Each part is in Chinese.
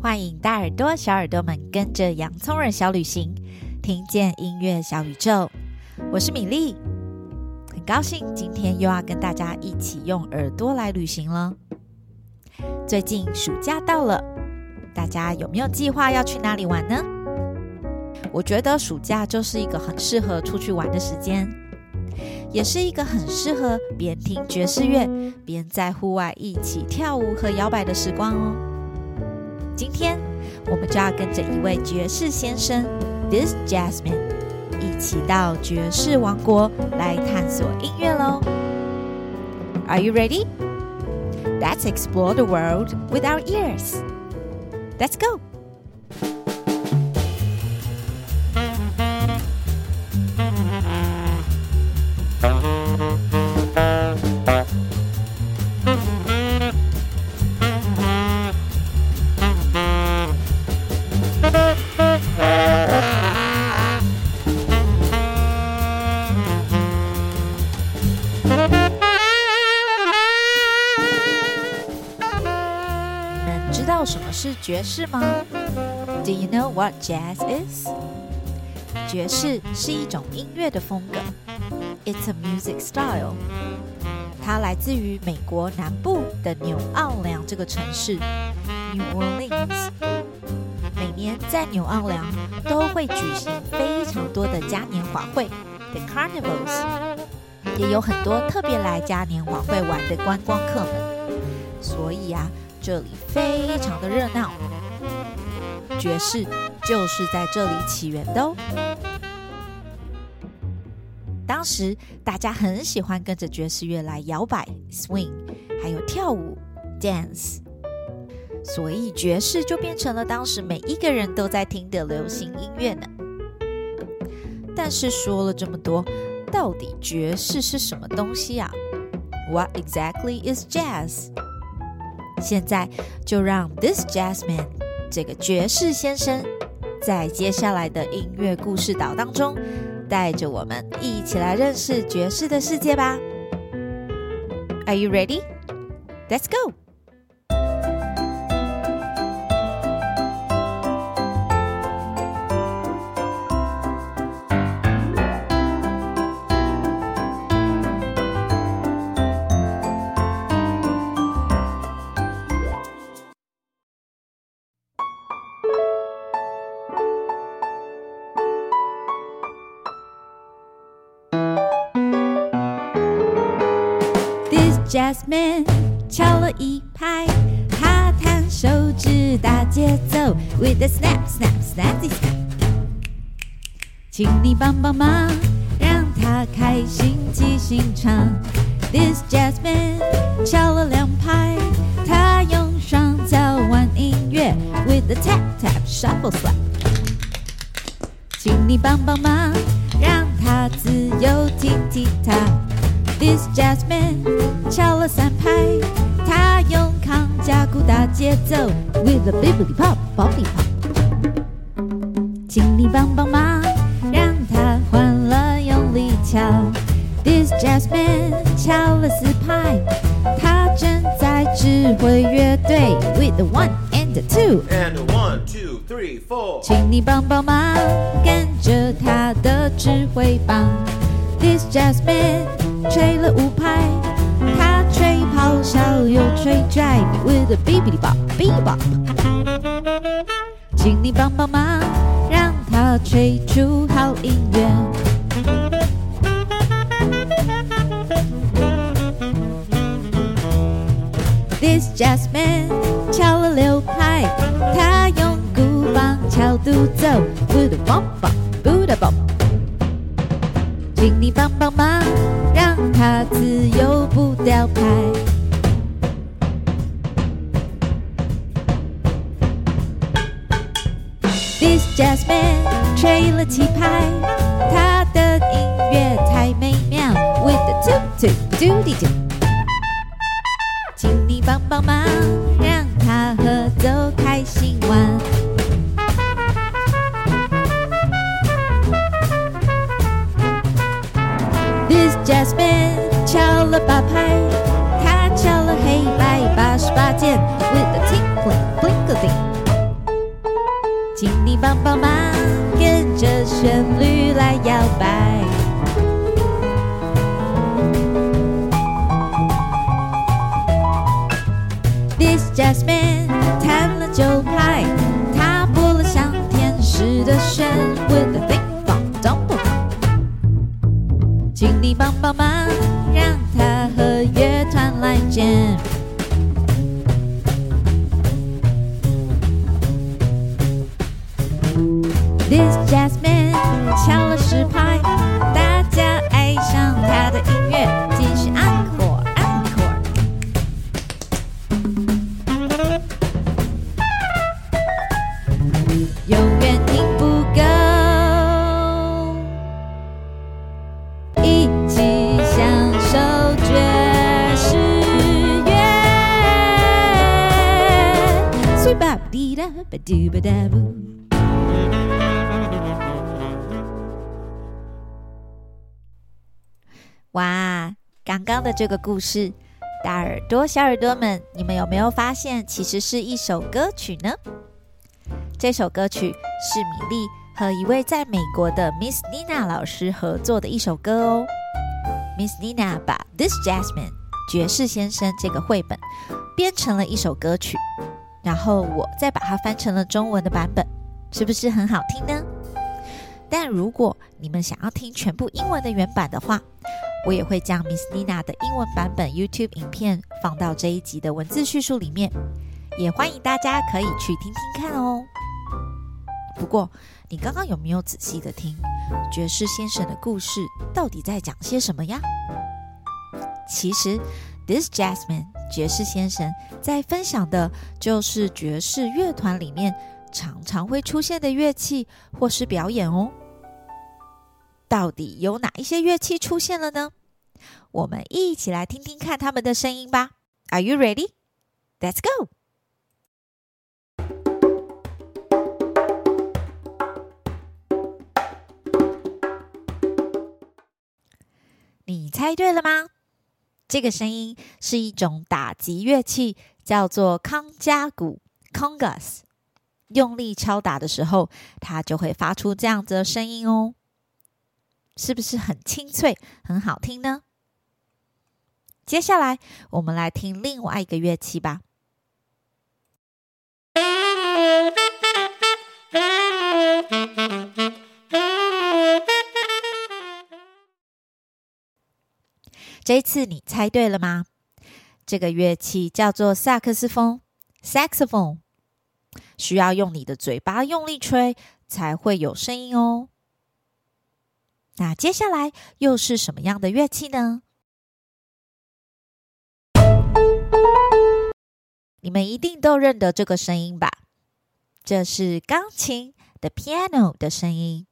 欢迎大耳朵、小耳朵们跟着洋葱耳小旅行，听见音乐小宇宙。我是米粒，很高兴今天又要跟大家一起用耳朵来旅行了。最近暑假到了，大家有没有计划要去哪里玩呢？我觉得暑假就是一个很适合出去玩的时间，也是一个很适合边听爵士乐边在户外一起跳舞和摇摆的时光哦。今天我们就要跟着一位爵士先生，This Jasmine，一起到爵士王国来探索音乐喽。Are you ready? Let's explore the world with our ears. Let's go. 爵士吗？Do you know what jazz is？爵士是一种音乐的风格，It's a music style。它来自于美国南部的纽奥良这个城市，New Orleans。每年在纽奥良都会举行非常多的嘉年华会，The Carnivals，也有很多特别来嘉年华会玩的观光客们。所以啊。这里非常的热闹，爵士就是在这里起源的哦。当时大家很喜欢跟着爵士乐来摇摆 （swing），还有跳舞 （dance），所以爵士就变成了当时每一个人都在听的流行音乐呢。但是说了这么多，到底爵士是什么东西啊？What exactly is jazz？现在就让 This Jasmine 这个爵士先生，在接下来的音乐故事岛当中，带着我们一起来认识爵士的世界吧。Are you ready? Let's go!，Jazzman 敲了一拍，他弹手指打节奏，With a snap snap snap snap，请你帮帮忙，让他开心即兴唱。This Jazzman 敲了两拍，他用双脚玩音乐，With a tap tap shuffle slap，请你帮帮忙，让他自由踢踢踏。This Jazzman 敲了三拍，他用康佳鼓打节奏，With a bibbidi pop boppity pop。请你帮帮忙，让他欢乐用力敲。This jasmine 敲了四拍，他正在指挥乐队，With a one and a two and a one two three four。请你帮帮忙，跟着他的指挥棒。This Jazzman。吹了五拍，他吹咆哮又吹 jive，with a bebop bebop。请你帮帮忙，让他吹出好音乐。This Jazzman 敲了六拍，他用鼓棒敲独奏，with a bop bop 请你帮帮忙，跟着旋律来摇摆。This Jasmine 弹了九拍，她拨了像天使的弦，What a thing! dong。请你帮帮忙，让它和乐团来见。的这个故事，大耳朵、小耳朵们，你们有没有发现，其实是一首歌曲呢？这首歌曲是米莉和一位在美国的 Miss Nina 老师合作的一首歌哦。Miss Nina 把 This Jasmine 爵士先生这个绘本编成了一首歌曲，然后我再把它翻成了中文的版本，是不是很好听呢？但如果你们想要听全部英文的原版的话，我也会将 Miss Nina 的英文版本 YouTube 影片放到这一集的文字叙述里面，也欢迎大家可以去听听看哦。不过，你刚刚有没有仔细的听爵士先生的故事到底在讲些什么呀？其实，This Jasmine 爵士先生在分享的就是爵士乐团里面常常会出现的乐器或是表演哦。到底有哪一些乐器出现了呢？我们一起来听听看他们的声音吧。Are you ready? Let's go. 你猜对了吗？这个声音是一种打击乐器，叫做康加鼓 （congas）。用力敲打的时候，它就会发出这样子的声音哦。是不是很清脆、很好听呢？接下来，我们来听另外一个乐器吧。这一次你猜对了吗？这个乐器叫做萨克斯风 （saxophone），需要用你的嘴巴用力吹才会有声音哦。那接下来又是什么样的乐器呢？你们一定都认得这个声音吧？这是钢琴的 piano 的声音。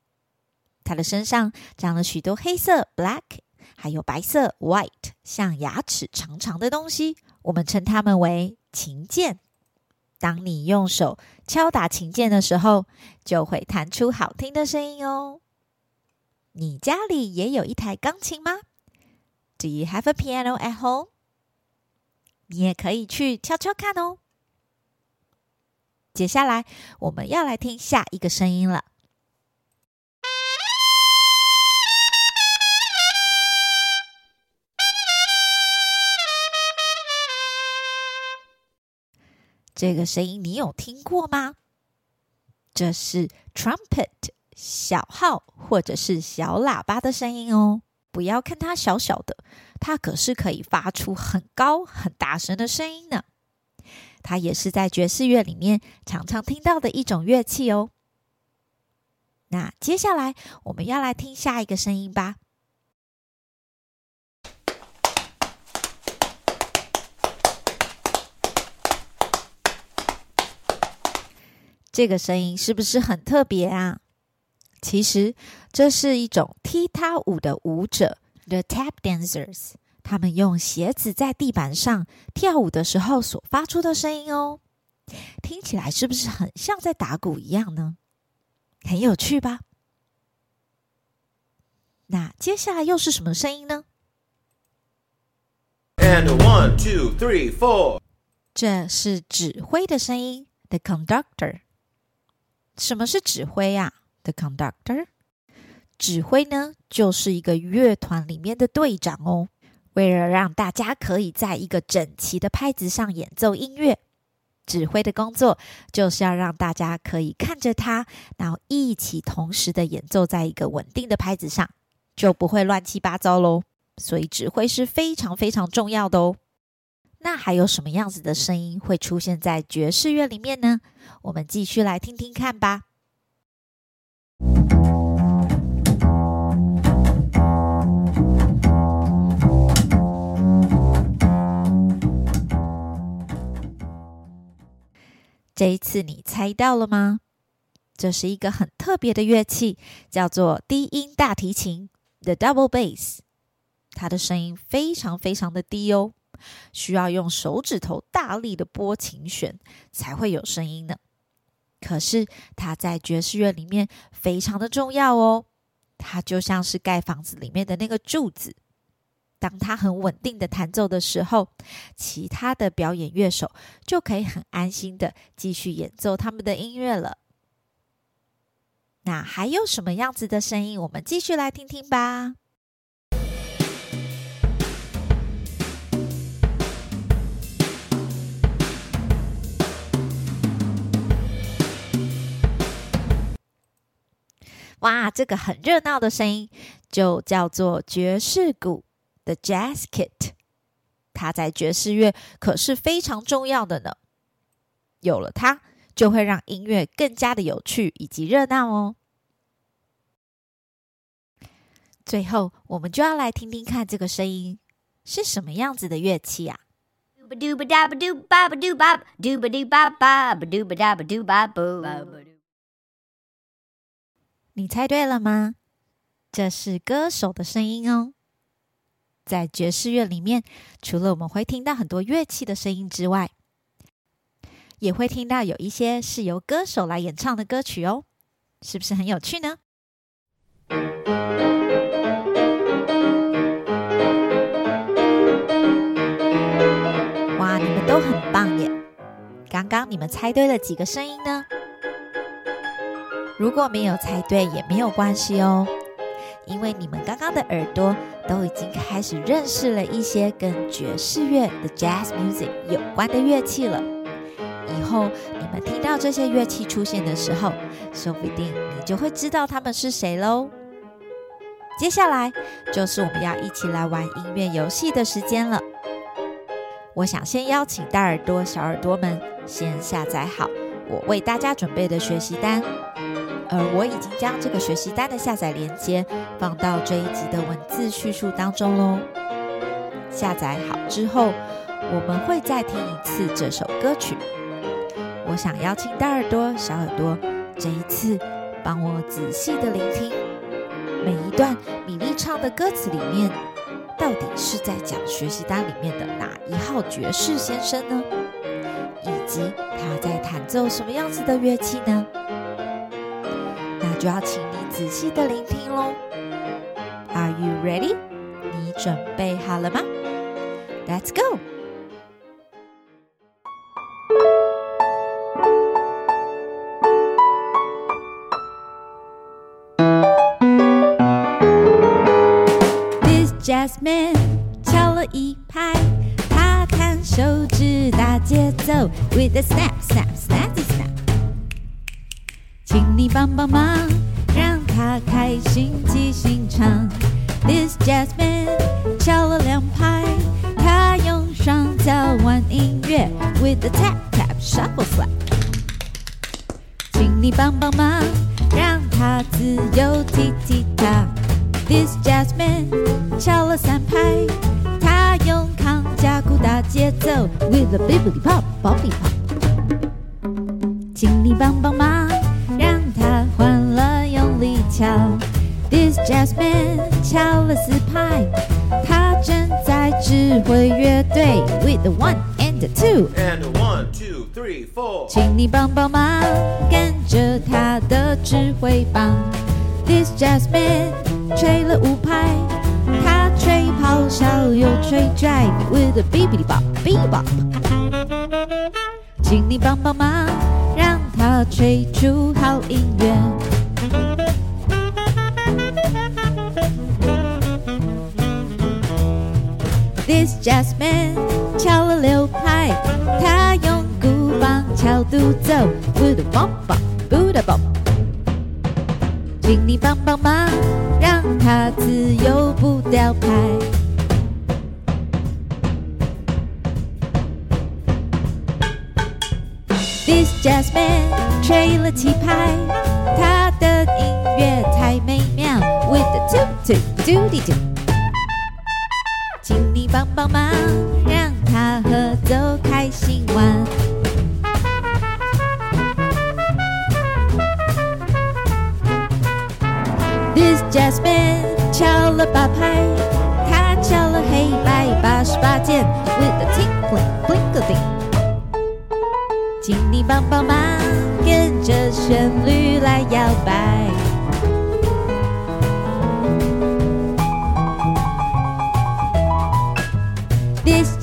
它的身上长了许多黑色 black，还有白色 white，像牙齿长长的东西。我们称它们为琴键。当你用手敲打琴键的时候，就会弹出好听的声音哦。你家里也有一台钢琴吗？Do you have a piano at home？你也可以去敲敲看哦。接下来我们要来听下一个声音了。这个声音你有听过吗？这是 trumpet。小号或者是小喇叭的声音哦，不要看它小小的，它可是可以发出很高很大声的声音呢。它也是在爵士乐里面常常听到的一种乐器哦。那接下来我们要来听下一个声音吧。这个声音是不是很特别啊？其实这是一种踢踏舞的舞者，The Tap Dancers，他们用鞋子在地板上跳舞的时候所发出的声音哦，听起来是不是很像在打鼓一样呢？很有趣吧？那接下来又是什么声音呢？And one, two, three, four。这是指挥的声音，The Conductor。什么是指挥呀？The conductor。指挥呢，就是一个乐团里面的队长哦。为了让大家可以在一个整齐的拍子上演奏音乐，指挥的工作就是要让大家可以看着他，然后一起同时的演奏在一个稳定的拍子上，就不会乱七八糟喽。所以指挥是非常非常重要的哦。那还有什么样子的声音会出现在爵士乐里面呢？我们继续来听听看吧。这一次你猜到了吗？这是一个很特别的乐器，叫做低音大提琴 （the double bass）。它的声音非常非常的低哦，需要用手指头大力的拨琴弦才会有声音呢。可是它在爵士乐里面非常的重要哦，它就像是盖房子里面的那个柱子。当它很稳定的弹奏的时候，其他的表演乐手就可以很安心的继续演奏他们的音乐了。那还有什么样子的声音？我们继续来听听吧。哇，这个很热闹的声音就叫做爵士鼓。The Jazz Kit，它在爵士乐可是非常重要的呢。有了它，就会让音乐更加的有趣以及热闹哦。最后，我们就要来听听看这个声音是什么样子的乐器啊？你猜对了吗？这是歌手的声音哦。在爵士乐里面，除了我们会听到很多乐器的声音之外，也会听到有一些是由歌手来演唱的歌曲哦，是不是很有趣呢？哇，你们都很棒耶！刚刚你们猜对了几个声音呢？如果没有猜对也没有关系哦。因为你们刚刚的耳朵都已经开始认识了一些跟爵士乐的 Jazz Music 有关的乐器了，以后你们听到这些乐器出现的时候，说不定你就会知道他们是谁喽。接下来就是我们要一起来玩音乐游戏的时间了。我想先邀请大耳朵、小耳朵们先下载好我为大家准备的学习单。而我已经将这个学习单的下载链接放到这一集的文字叙述当中喽。下载好之后，我们会再听一次这首歌曲。我想邀请大耳朵、小耳朵，这一次帮我仔细的聆听每一段米粒唱的歌词里面，到底是在讲学习单里面的哪一号爵士先生呢？以及他在弹奏什么样子的乐器呢？就要请你仔细的聆听喽。Are you ready？你准备好了吗？Let's go。This jazz man 敲了一拍，他弹手指打节奏，with a snap snap snap 你帮帮忙，让他开心即兴唱。This jazz man 敲了两拍，他用双脚玩音乐，with the tap tap shuffle slap。请你帮帮忙，让他自由踢踢踏。This jazz man 敲了三拍，他用康佳鼓打节奏，with the bibbidi pop boppity pop。请你帮帮忙。敲，This jazz man 敲了四拍，他正在指挥乐队，with the one and the two and one two three four，请你帮帮忙，跟着他的指挥棒。This jazz man 吹了五拍，他吹咆哮又吹 jive，with the bibbidi bop bebop，请你帮帮忙，让他。它吹出好音乐。This jazz man 敲了六拍，他用鼓棒敲独奏，boom bop bop，boom bop，请你帮帮忙，让他自由不掉拍。This jazz man 吹了七拍，他的音乐太美妙。With the two two doody do，请你帮帮忙，让他合奏开心玩。This jazz man 敲了八拍，他敲了黑白八十八键。With the tinkling bling a ding。请你帮帮忙，跟着旋律来摇摆。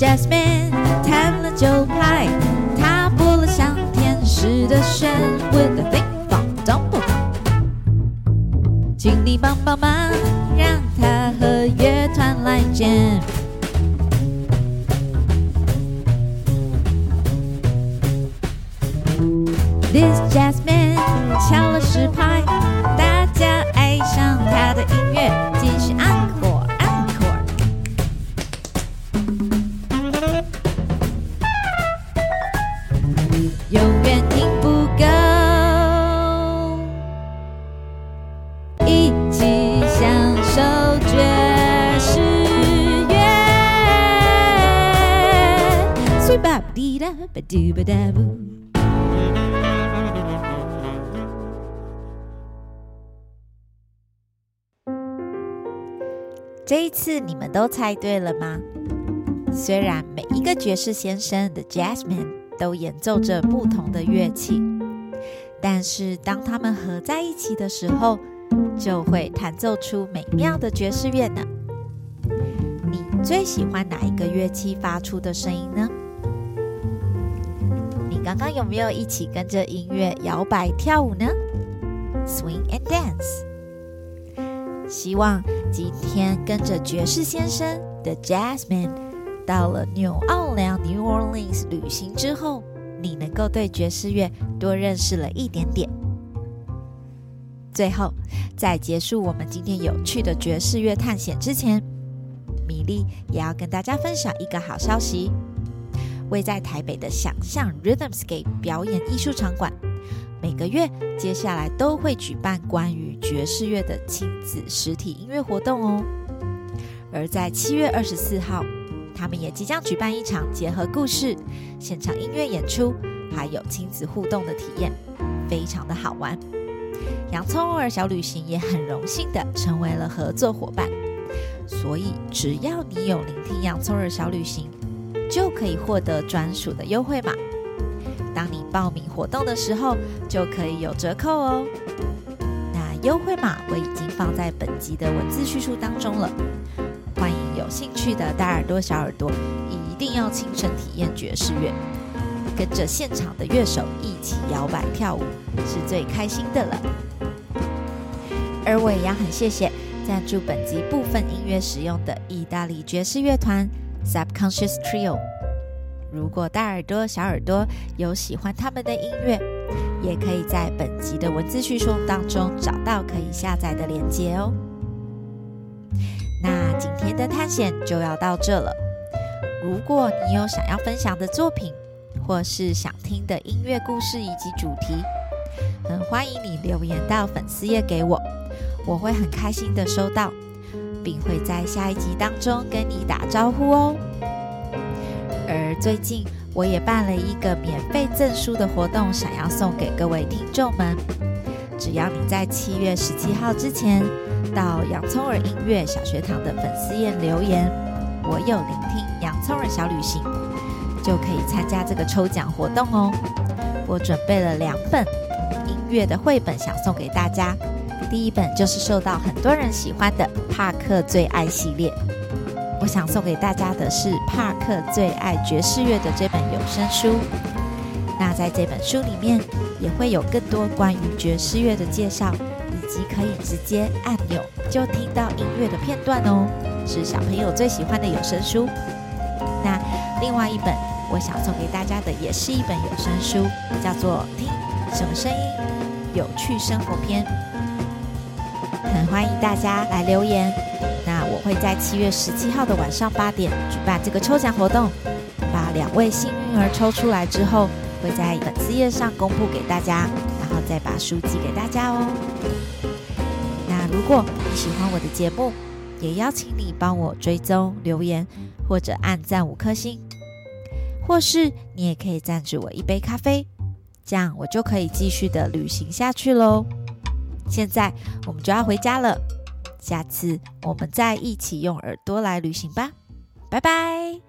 jasmine 弹了九拍他拨了像天使的旋律的地方 don't 不好请你帮帮忙让他和乐团来见。This jasmine 抢了十拍大家爱上他的音乐继续爱 ba doo ba da boo。这一次你们都猜对了吗？虽然每一个爵士先生的 Jazzman 都演奏着不同的乐器，但是当他们合在一起的时候，就会弹奏出美妙的爵士乐呢。你最喜欢哪一个乐器发出的声音呢？刚刚有没有一起跟着音乐摇摆跳舞呢？Swing and dance。希望今天跟着爵士先生的 Jazzman 到了纽奥良 New Orleans 旅行之后，你能够对爵士乐多认识了一点点。最后，在结束我们今天有趣的爵士乐探险之前，米莉也要跟大家分享一个好消息：位在台北的想象 Rhythmscape 表演艺术场馆。每个月接下来都会举办关于爵士乐的亲子实体音乐活动哦。而在七月二十四号，他们也即将举办一场结合故事、现场音乐演出，还有亲子互动的体验，非常的好玩。洋葱儿小旅行也很荣幸的成为了合作伙伴，所以只要你有聆听洋葱儿小旅行，就可以获得专属的优惠码。当你报名活动的时候，就可以有折扣哦。那优惠码我已经放在本集的文字叙述当中了。欢迎有兴趣的大耳朵、小耳朵，一定要亲身体验爵士乐，跟着现场的乐手一起摇摆跳舞，是最开心的了。而我也要很谢谢赞助本集部分音乐使用的意大利爵士乐团 Subconscious Trio。如果大耳朵、小耳朵有喜欢他们的音乐，也可以在本集的文字叙述当中找到可以下载的链接哦。那今天的探险就要到这了。如果你有想要分享的作品，或是想听的音乐故事以及主题，很欢迎你留言到粉丝页给我，我会很开心的收到，并会在下一集当中跟你打招呼哦。而最近我也办了一个免费赠书的活动，想要送给各位听众们。只要你在七月十七号之前到洋葱儿音乐小学堂的粉丝页留言，我有聆听洋葱儿小旅行，就可以参加这个抽奖活动哦。我准备了两本音乐的绘本想送给大家，第一本就是受到很多人喜欢的帕克最爱系列。我想送给大家的是帕克最爱爵士乐的这本有声书。那在这本书里面也会有更多关于爵士乐的介绍，以及可以直接按钮就听到音乐的片段哦，是小朋友最喜欢的有声书。那另外一本我想送给大家的也是一本有声书，叫做《听什么声音？有趣生活篇》。欢迎大家来留言。那我会在七月十七号的晚上八点举办这个抽奖活动，把两位幸运儿抽出来之后，会在粉丝页上公布给大家，然后再把书寄给大家哦。那如果你喜欢我的节目，也邀请你帮我追踪、留言或者按赞五颗星，或是你也可以赞助我一杯咖啡，这样我就可以继续的旅行下去喽。现在我们就要回家了，下次我们再一起用耳朵来旅行吧，拜拜。